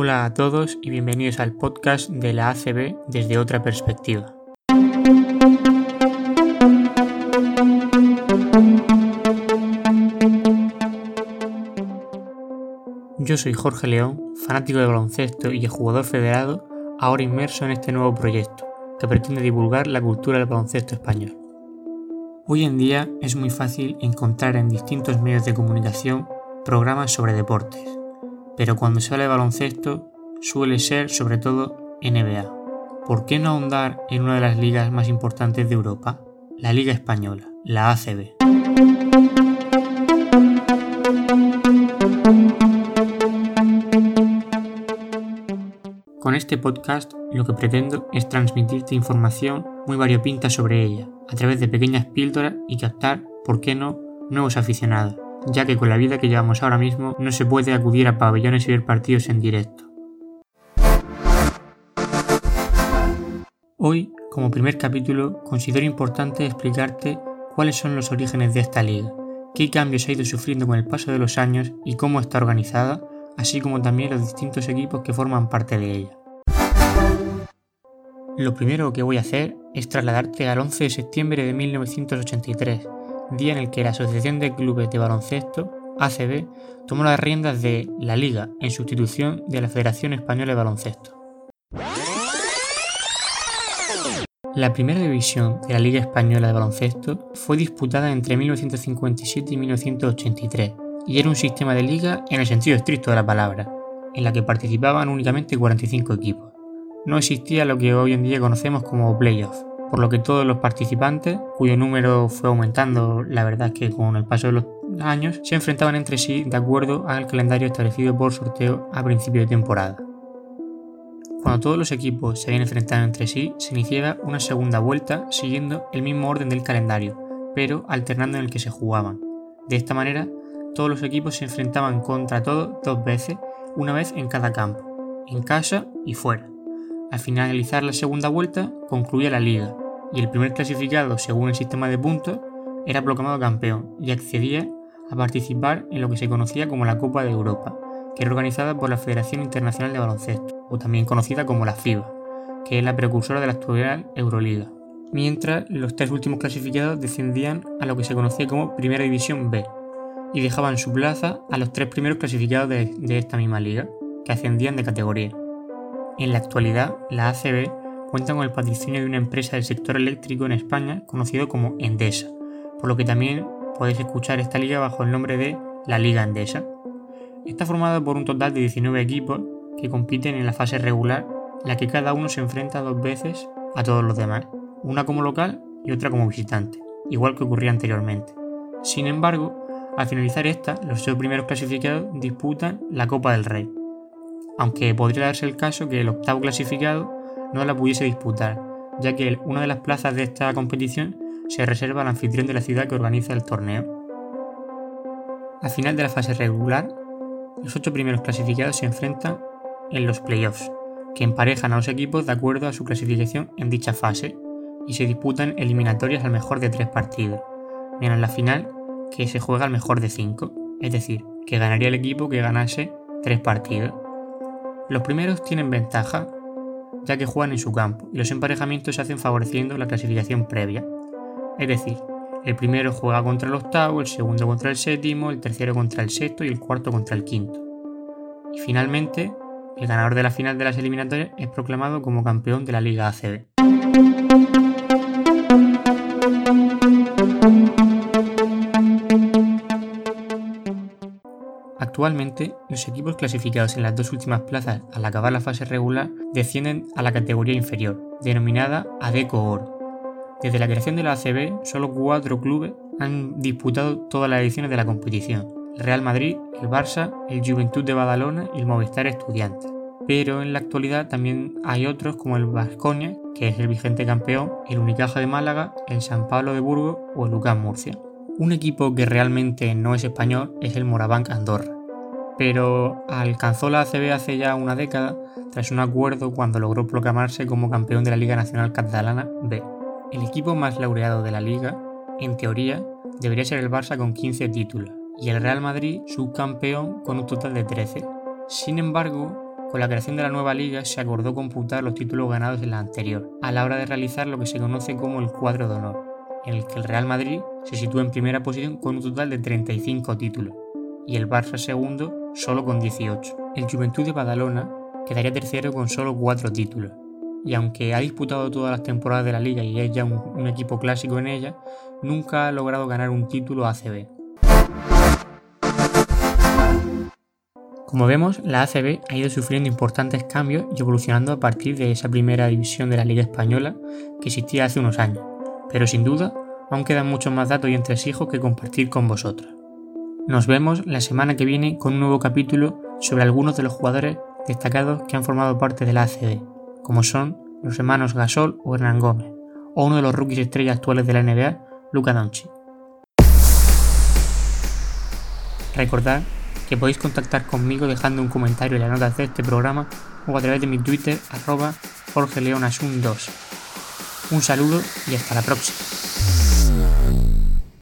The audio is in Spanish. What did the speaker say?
Hola a todos y bienvenidos al podcast de la ACB desde otra perspectiva. Yo soy Jorge León, fanático de baloncesto y jugador federado, ahora inmerso en este nuevo proyecto, que pretende divulgar la cultura del baloncesto español. Hoy en día es muy fácil encontrar en distintos medios de comunicación programas sobre deportes, pero cuando habla de baloncesto suele ser sobre todo NBA. ¿Por qué no ahondar en una de las ligas más importantes de Europa? La Liga Española, la ACB. Con este podcast lo que pretendo es transmitirte información muy variopinta sobre ella, a través de pequeñas píldoras y captar, ¿por qué no?, nuevos aficionados, ya que con la vida que llevamos ahora mismo no se puede acudir a pabellones y ver partidos en directo. Hoy, como primer capítulo, considero importante explicarte cuáles son los orígenes de esta liga, qué cambios ha ido sufriendo con el paso de los años y cómo está organizada, así como también los distintos equipos que forman parte de ella. Lo primero que voy a hacer es trasladarte al 11 de septiembre de 1983, día en el que la Asociación de Clubes de Baloncesto, ACB, tomó las riendas de la Liga en sustitución de la Federación Española de Baloncesto. La primera división de la Liga Española de Baloncesto fue disputada entre 1957 y 1983 y era un sistema de liga en el sentido estricto de la palabra, en la que participaban únicamente 45 equipos. No existía lo que hoy en día conocemos como playoff, por lo que todos los participantes, cuyo número fue aumentando, la verdad es que con el paso de los años, se enfrentaban entre sí de acuerdo al calendario establecido por sorteo a principio de temporada. Cuando todos los equipos se habían enfrentado entre sí, se iniciaba una segunda vuelta siguiendo el mismo orden del calendario, pero alternando en el que se jugaban. De esta manera, todos los equipos se enfrentaban contra todos dos veces, una vez en cada campo, en casa y fuera. Al finalizar la segunda vuelta, concluía la liga, y el primer clasificado según el sistema de puntos era proclamado campeón y accedía a participar en lo que se conocía como la Copa de Europa, que era organizada por la Federación Internacional de Baloncesto, o también conocida como la FIBA, que es la precursora de la actual Euroliga. Mientras los tres últimos clasificados descendían a lo que se conocía como Primera División B, y dejaban su plaza a los tres primeros clasificados de, esta misma liga, que ascendían de categoría. En la actualidad, la ACB cuenta con el patrocinio de una empresa del sector eléctrico en España conocido como Endesa, por lo que también podéis escuchar esta liga bajo el nombre de la Liga Endesa. Está formada por un total de 19 equipos que compiten en la fase regular, en la que cada uno se enfrenta dos veces a todos los demás, una como local y otra como visitante, igual que ocurría anteriormente. Sin embargo, al finalizar esta, los dos primeros clasificados disputan la Copa del Rey, aunque podría darse el caso que el octavo clasificado no la pudiese disputar, ya que una de las plazas de esta competición se reserva al anfitrión de la ciudad que organiza el torneo. Al final de la fase regular, los ocho primeros clasificados se enfrentan en los playoffs, que emparejan a los equipos de acuerdo a su clasificación en dicha fase y se disputan eliminatorias al mejor de tres partidos, mientras la final que se juega al mejor de 5, es decir, que ganaría el equipo que ganase 3 partidos. Los primeros tienen ventaja, ya que juegan en su campo, y los emparejamientos se hacen favoreciendo la clasificación previa. Es decir, el primero juega contra el octavo, el segundo contra el séptimo, el tercero contra el sexto y el cuarto contra el quinto. Y finalmente, el ganador de la final de las eliminatorias es proclamado como campeón de la Liga ACB. Actualmente, los equipos clasificados en las dos últimas plazas al acabar la fase regular descienden a la categoría inferior, denominada ADECO Oro. Desde la creación de la ACB, solo cuatro clubes han disputado todas las ediciones de la competición: el Real Madrid, el Barça, el Juventud de Badalona y el Movistar Estudiantes. Pero en la actualidad también hay otros como el Vasconia, que es el vigente campeón, el Unicaja de Málaga, el San Pablo de Burgos o el Lucas Murcia. Un equipo que realmente no es español es el Morabanc Andorra pero alcanzó la ACB hace ya una década tras un acuerdo cuando logró proclamarse como campeón de la Liga Nacional Catalana B. El equipo más laureado de la liga, en teoría, debería ser el Barça con 15 títulos y el Real Madrid subcampeón con un total de 13. Sin embargo, Con la creación de la nueva liga se acordó computar los títulos ganados en la anterior, a la hora de realizar lo que se conoce como el cuadro de honor, en el que el Real Madrid se sitúa en primera posición con un total de 35 títulos, y el Barça segundo solo con 18. El Juventud de Badalona quedaría tercero con solo 4 títulos, y aunque ha disputado todas las temporadas de la liga y es ya un, equipo clásico en ella, nunca ha logrado ganar un título ACB. Como vemos, la ACB ha ido sufriendo importantes cambios y evolucionando a partir de esa primera división de la Liga Española que existía hace unos años, pero sin duda aún quedan muchos más datos y entresijos que compartir con vosotros. Nos vemos la semana que viene con un nuevo capítulo sobre algunos de los jugadores destacados que han formado parte de la ACB, como son los hermanos Gasol o Hernán Gómez, o uno de los rookies estrellas actuales de la NBA, Luka Doncic. Recordad que podéis contactar conmigo dejando un comentario en las notas de este programa o a través de mi Twitter arroba jorgeleonasun2. Un saludo y hasta la próxima.